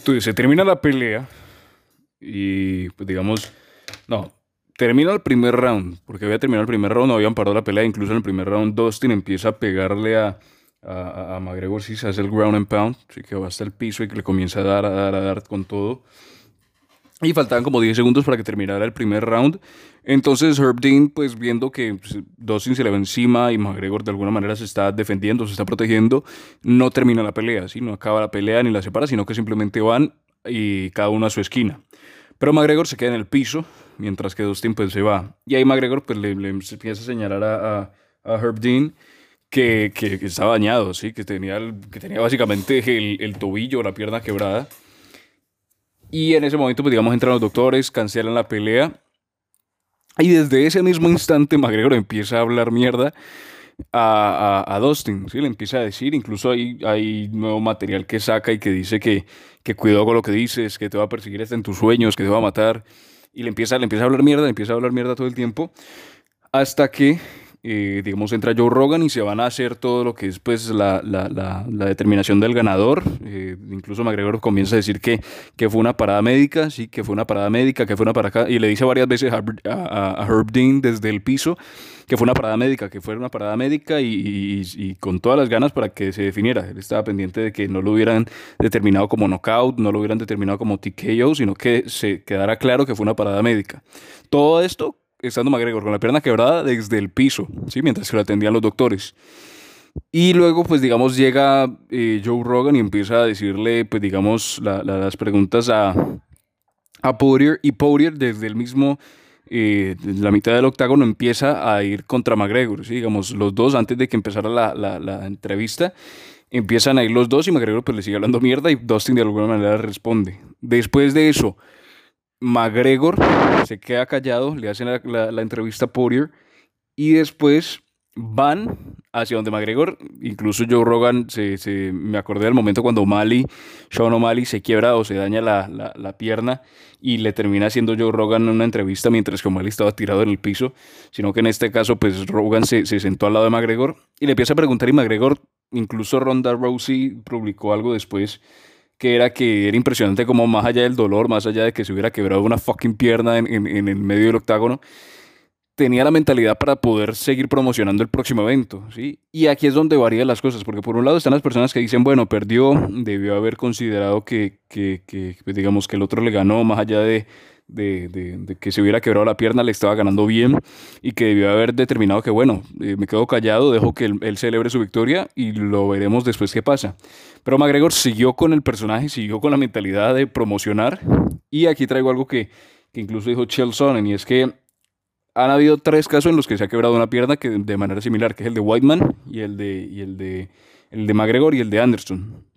Entonces se termina la pelea y pues digamos, no, termina el primer round, porque había terminado el primer round, no habían parado la pelea, incluso en el primer round Dustin empieza a pegarle a, a, a McGregor si se hace el ground and pound, así que va hasta el piso y que le comienza a dar, a dar, a dar con todo. Y faltaban como 10 segundos para que terminara el primer round. Entonces Herb Dean, pues viendo que pues, Dustin se le va encima y McGregor de alguna manera se está defendiendo, se está protegiendo, no termina la pelea, ¿sí? no acaba la pelea ni la separa, sino que simplemente van y cada uno a su esquina. Pero McGregor se queda en el piso, mientras que Dustin pues se va. Y ahí McGregor pues le, le empieza a señalar a, a, Herb Dean que, que, que, ¿sí? que, tenía, que tenía básicamente el, el tobillo, la pierna quebrada. Y en ese momento, pues digamos, entran los doctores, cancelan la pelea. Y desde ese mismo instante, McGregor empieza a hablar mierda a, a, a, Dustin, ¿sí? Le empieza a decir, incluso hay, hay nuevo material que saca y que dice que, que cuidado con lo que dices, que te va a perseguir hasta en tus sueños, que te va a matar. Y le empieza, le empieza a hablar mierda, le empieza a hablar mierda todo el tiempo. Hasta que eh, digamos, entra Joe Rogan y se van a hacer todo lo que es pues la, la, la, la determinación del ganador. Eh, incluso McGregor comienza a decir que, que fue una parada médica, sí, que fue una parada médica, que fue una parada... Y le dice varias veces a, a, a Herb Dean desde el piso que fue una parada médica, que fue una parada médica y, y, y, con todas las ganas para que se definiera. Él estaba pendiente de que no lo hubieran determinado como knockout, no lo hubieran determinado como TKO, sino que se quedara claro que fue una parada médica. Todo esto estando McGregor con la pierna quebrada desde el piso, ¿sí? mientras que lo atendían los doctores. Y luego, pues digamos, llega eh, Joe Rogan y empieza a decirle, pues digamos, la, la, las preguntas a, a Poirier. Y Poirier desde el mismo, eh, la mitad del octágono, empieza a ir contra McGregor. ¿sí? Digamos, los dos, antes de que empezara la, la, la entrevista, empiezan a ir los dos y McGregor pues le sigue hablando mierda y Dustin de alguna manera responde. Después de eso, McGregor se queda callado, le hacen la, entrevista a Poirier y después van hacia donde McGregor, incluso Joe Rogan, se, me acordé del momento cuando O'Malley, Sean O'Malley se quiebra o se daña la, pierna y le termina haciendo Joe Rogan una entrevista mientras que O'Malley estaba tirado en el piso, sino que en este caso pues Rogan se, se sentó al lado de McGregor y le empieza a preguntar y McGregor, incluso Ronda Rousey publicó algo después que era que era impresionante como más allá del dolor, más allá de que se hubiera quebrado una fucking pierna en, en, en el medio del octágono, tenía la mentalidad para poder seguir promocionando el próximo evento, ¿sí? Y aquí es donde varían las cosas, porque por un lado están las personas que dicen, bueno, perdió, debió haber considerado que, que, que digamos, que el otro le ganó, más allá de, de, que se hubiera quebrado la pierna, le estaba ganando bien y que debió haber determinado que, bueno, eh, me quedo callado, dejo que él, él, celebre su victoria y lo veremos después qué pasa. Pero McGregor siguió con el personaje, siguió con la mentalidad de promocionar y aquí traigo algo que, que incluso dijo Chael Sonnen y es que han habido tres casos en los que se ha quebrado una pierna que de manera similar, que es el de Whiteman y el de, y el de, el de McGregor y el de Anderson.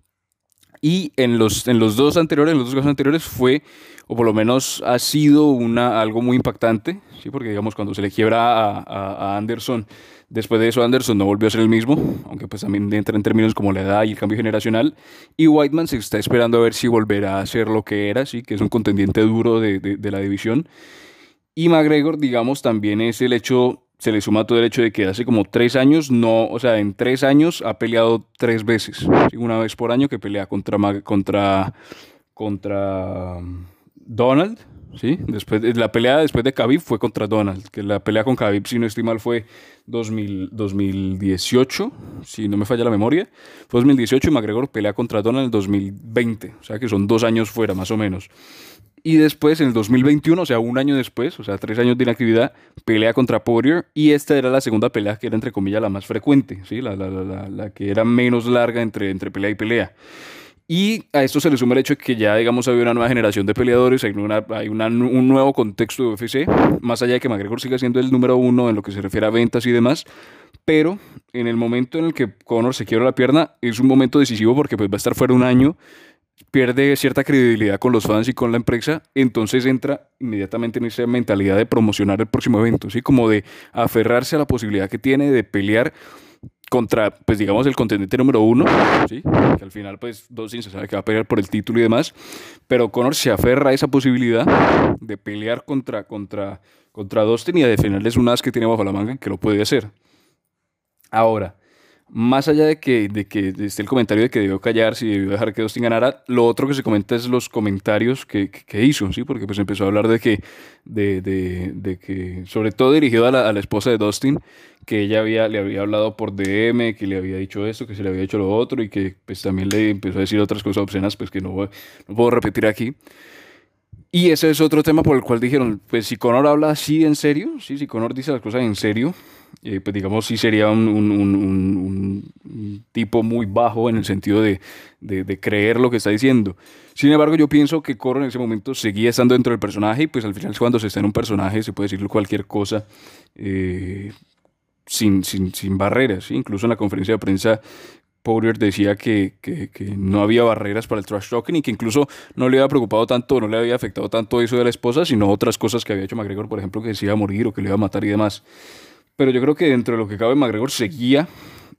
Y en los, en los dos anteriores, en los dos casos anteriores fue, o por lo menos ha sido una, algo muy impactante, ¿sí? porque digamos cuando se le quiebra a, Anderson, después de eso Anderson no volvió a ser el mismo, aunque pues también entra en términos como la edad y el cambio generacional, y Whiteman se está esperando a ver si volverá a ser lo que era, ¿sí? que es un contendiente duro de, de, de la división. Y McGregor, digamos, también es el hecho se le suma todo el hecho de que hace como tres años, no, o sea, en tres años ha peleado tres veces. Una vez por año que pelea contra, contra, contra um, Donald, ¿sí? Después, la pelea después de Khabib fue contra Donald, que la pelea con Khabib, si no estoy mal, fue 2000, 2018, si no me falla la memoria. Fue 2018 y McGregor pelea contra Donald en 2020, o sea que son dos años fuera, más o menos. Y después, en el 2021, o sea, un año después, o sea, tres años de inactividad, pelea contra Poirier. Y esta era la segunda pelea que era, entre comillas, la más frecuente, ¿sí? La, la, la, la que era menos larga entre, entre pelea y pelea. Y a esto se le suma el hecho de que ya, digamos, había una nueva generación de peleadores, hay, una, hay una, un nuevo contexto de UFC, más allá de que McGregor siga siendo el número uno en lo que se refiere a ventas y demás, pero en el momento en el que Conor se quiebra la pierna, es un momento decisivo porque pues, va a estar fuera un año, pierde cierta credibilidad con los fans y con la empresa, entonces entra inmediatamente en esa mentalidad de promocionar el próximo evento, ¿sí? como de aferrarse a la posibilidad que tiene de pelear contra, pues digamos, el contendiente número uno, ¿sí? que al final, pues, Dawson se sabe que va a pelear por el título y demás, pero Conor se aferra a esa posibilidad de pelear contra, contra, contra Dustin y a defenderles un as que tiene bajo la manga que lo puede hacer. Ahora, más allá de que, de que esté el comentario de que debió callarse y debió dejar que Dustin ganara, lo otro que se comenta es los comentarios que, que, hizo, ¿sí? Porque pues empezó a hablar de que, de, de, de que sobre todo dirigido a la, a la, esposa de Dustin, que ella había, le había hablado por DM, que le había dicho esto, que se le había hecho lo otro y que pues también le empezó a decir otras cosas obscenas, pues que no, no puedo repetir aquí. Y ese es otro tema por el cual dijeron, pues si Conor habla así en serio, sí, si Conor dice las cosas en serio, eh, pues digamos sí sería un, tipo muy bajo en el sentido de, de, creer lo que está diciendo. Sin embargo, yo pienso que Conor en ese momento seguía estando dentro del personaje y pues al final cuando se está en un personaje se puede decir cualquier cosa eh, sin, sin, sin barreras. Incluso en la conferencia de prensa Poirier decía que, que, que, no había barreras para el trash talking y que incluso no le había preocupado tanto, no le había afectado tanto eso de la esposa, sino otras cosas que había hecho McGregor, por ejemplo, que se iba a morir o que le iba a matar y demás. Pero yo creo que dentro de lo que cabe, McGregor seguía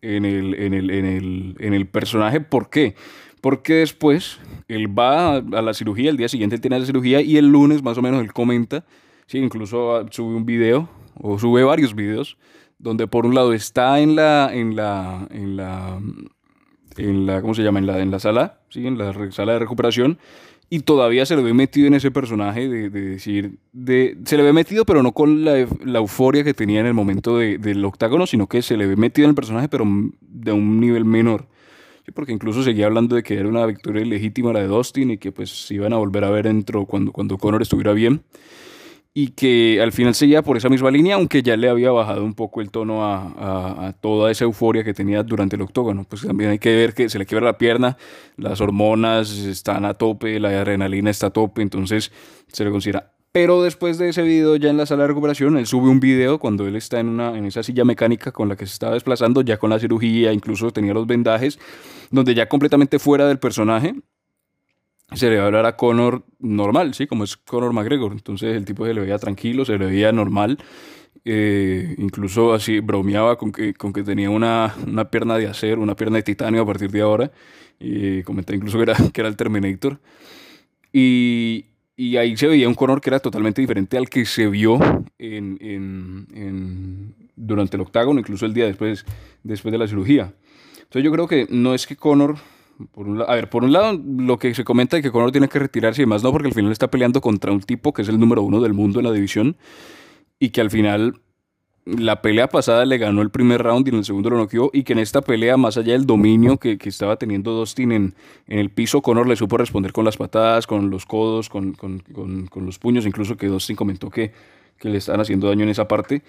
en el, en el, en el, en el personaje. ¿Por qué? Porque después él va a la cirugía, el día siguiente él tiene la cirugía y el lunes más o menos él comenta, sí, incluso sube un video o sube varios videos donde por un lado está en la, en la, en la en la, ¿cómo se llama? En la, en la sala, ¿sí? En la sala de recuperación. Y todavía se le ve metido en ese personaje de, decir, de, se le ve metido pero no con la, la euforia que tenía en el momento de, del octágono, sino que se le ve metido en el personaje pero de un nivel menor. Sí, porque incluso seguía hablando de que era una victoria ilegítima la de Dustin y que pues se iban a volver a ver dentro cuando, cuando Conor estuviera bien y que al final seguía por esa misma línea, aunque ya le había bajado un poco el tono a, a, toda esa euforia que tenía durante el octógono. Pues también hay que ver que se le quiebra la pierna, las hormonas están a tope, la adrenalina está a tope, entonces se le considera. Pero después de ese video, ya en la sala de recuperación, él sube un video cuando él está en, una, en esa silla mecánica con la que se estaba desplazando, ya con la cirugía, incluso tenía los vendajes, donde ya completamente fuera del personaje, se le va a hablar a Conor normal, ¿sí? Como es Conor McGregor. Entonces el tipo se le veía tranquilo, se le veía normal. Eh, incluso así bromeaba con que, con que tenía una, una, pierna de acero, una pierna de titanio a partir de ahora. Y comenté incluso que era, que era el Terminator. Y, y ahí se veía un Conor que era totalmente diferente al que se vio en, en, en, durante el octágono, incluso el día después, después de la cirugía. Entonces yo creo que no es que Conor por un, a ver, por un lado, lo que se comenta de que Conor tiene que retirarse y demás, no, porque al final está peleando contra un tipo que es el número uno del mundo en la división y que al final la pelea pasada le ganó el primer round y en el segundo lo noqueó y que en esta pelea, más allá del dominio que, que estaba teniendo Dustin en, en, el piso, Conor le supo responder con las patadas, con los codos, con, con, con, con los puños, incluso que Dustin comentó que, que le estaban haciendo daño en esa parte.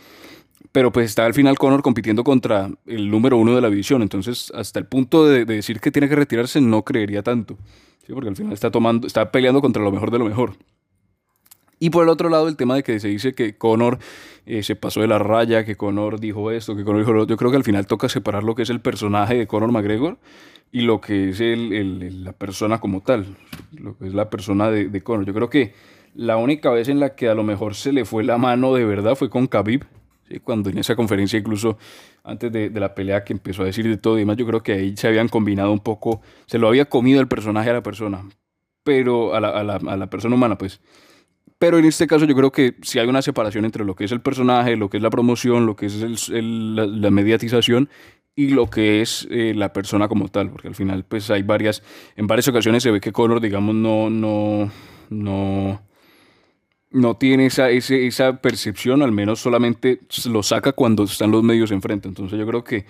Pero pues está al final Conor compitiendo contra el número uno de la división. Entonces, hasta el punto de, decir que tiene que retirarse, no creería tanto. Porque al final está, tomando, está peleando contra lo mejor de lo mejor. Y por el otro lado, el tema de que se dice que Conor eh, se pasó de la raya, que Conor dijo esto, que Conor dijo. Yo creo que al final toca separar lo que es el personaje de Conor McGregor y lo que es el, la persona como tal, lo que es la persona de Conor. Yo creo que la única vez en la que a lo mejor se le fue la mano de verdad fue con Khabib cuando en esa conferencia, incluso antes de, de, la pelea que empezó a decir de todo y demás, yo creo que ahí se habían combinado un poco, se lo había comido el personaje a la persona, pero a la, a la, a la persona humana, pues. Pero en este caso yo creo que si hay una separación entre lo que es el personaje, lo que es la promoción, lo que es el, la, la, mediatización y lo que es eh, la persona como tal, porque al final pues hay varias, en varias ocasiones se ve que Conor, digamos, no, no, no, no tiene esa, esa percepción, al menos solamente lo saca cuando están los medios enfrente. Entonces yo creo que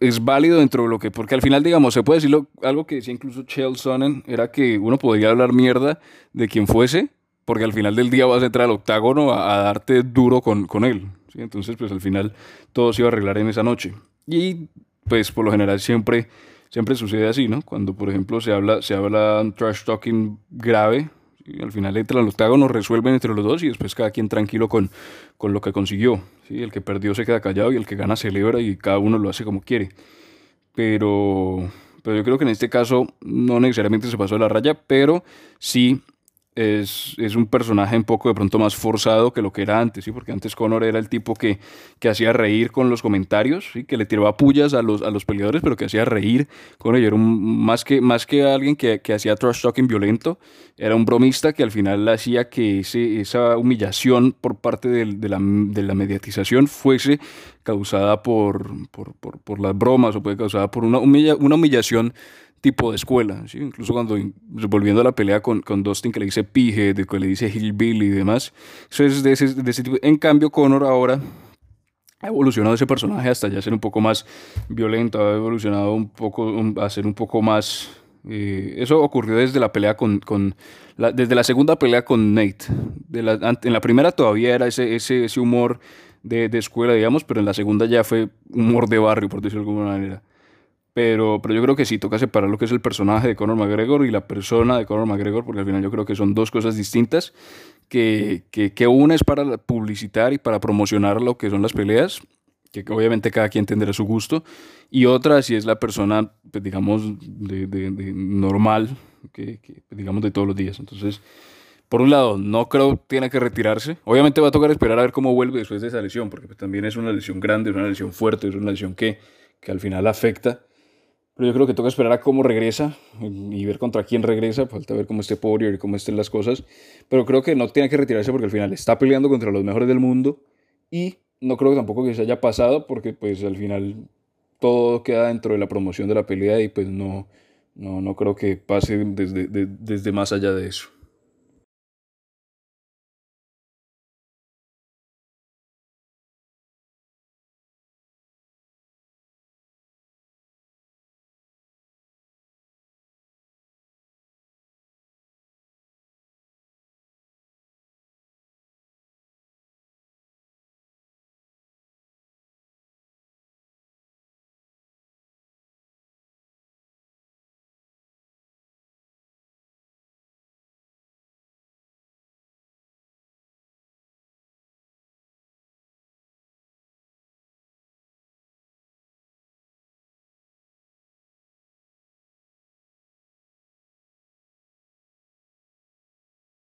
es válido dentro de lo que, porque al final, digamos, se puede decir algo que decía incluso Chael Sonnen, era que uno podría hablar mierda de quien fuese, porque al final del día vas a entrar al octágono a, darte duro con, con él. Entonces, pues al final todo se iba a arreglar en esa noche. Y pues por lo general siempre, siempre sucede así, ¿no? Cuando, por ejemplo, se habla, se habla un trash talking grave, al final entra al octágono, resuelven entre los dos y después cada quien tranquilo con, con lo que consiguió. ¿sí? El que perdió se queda callado y el que gana celebra y cada uno lo hace como quiere. Pero, pero yo creo que en este caso no necesariamente se pasó de la raya, pero sí es, es, un personaje un poco de pronto más forzado que lo que era antes, ¿sí? porque antes Conor era el tipo que, que hacía reír con los comentarios, ¿sí? que le tiraba pullas a los, a los peleadores, pero que hacía reír. Conor era un, más, que, más que alguien que, que hacía trash talking violento, era un bromista que al final hacía que ese, esa humillación por parte de, de, la, de, la, mediatización fuese causada por, por, por, por las bromas o puede causada por una, humilla, una humillación tipo de escuela, ¿sí? incluso cuando volviendo a la pelea con, con Dustin que le dice pije, de que le dice hillbilly y demás, eso es de ese, de ese tipo. En cambio, Conor ahora ha evolucionado ese personaje hasta ya ser un poco más violento, ha evolucionado un poco a ser un poco más... Eh, eso ocurrió desde la pelea con... con la, desde la segunda pelea con Nate. De la, en la primera todavía era ese, ese, ese humor de, de, escuela, digamos, pero en la segunda ya fue humor de barrio, por decirlo de alguna manera. Pero, pero yo creo que sí, toca separar lo que es el personaje de Conor McGregor y la persona de Conor McGregor, porque al final yo creo que son dos cosas distintas, que, que, que una es para publicitar y para promocionar lo que son las peleas, que obviamente cada quien tendrá su gusto, y otra si es la persona, pues, digamos, de, de, de normal, que, que, digamos, de todos los días. Entonces, por un lado, no creo tiene que retirarse. Obviamente va a tocar esperar a ver cómo vuelve después de esa lesión, porque pues, también es una lesión grande, es una lesión fuerte, es una lesión que, que al final afecta. Pero yo creo que toca esperar a cómo regresa y ver contra quién regresa. Falta ver cómo esté Poirier y cómo estén las cosas. Pero creo que no tiene que retirarse porque al final está peleando contra los mejores del mundo. Y no creo tampoco que se haya pasado porque pues al final todo queda dentro de la promoción de la pelea y pues no, no, no creo que pase desde, de, desde más allá de eso.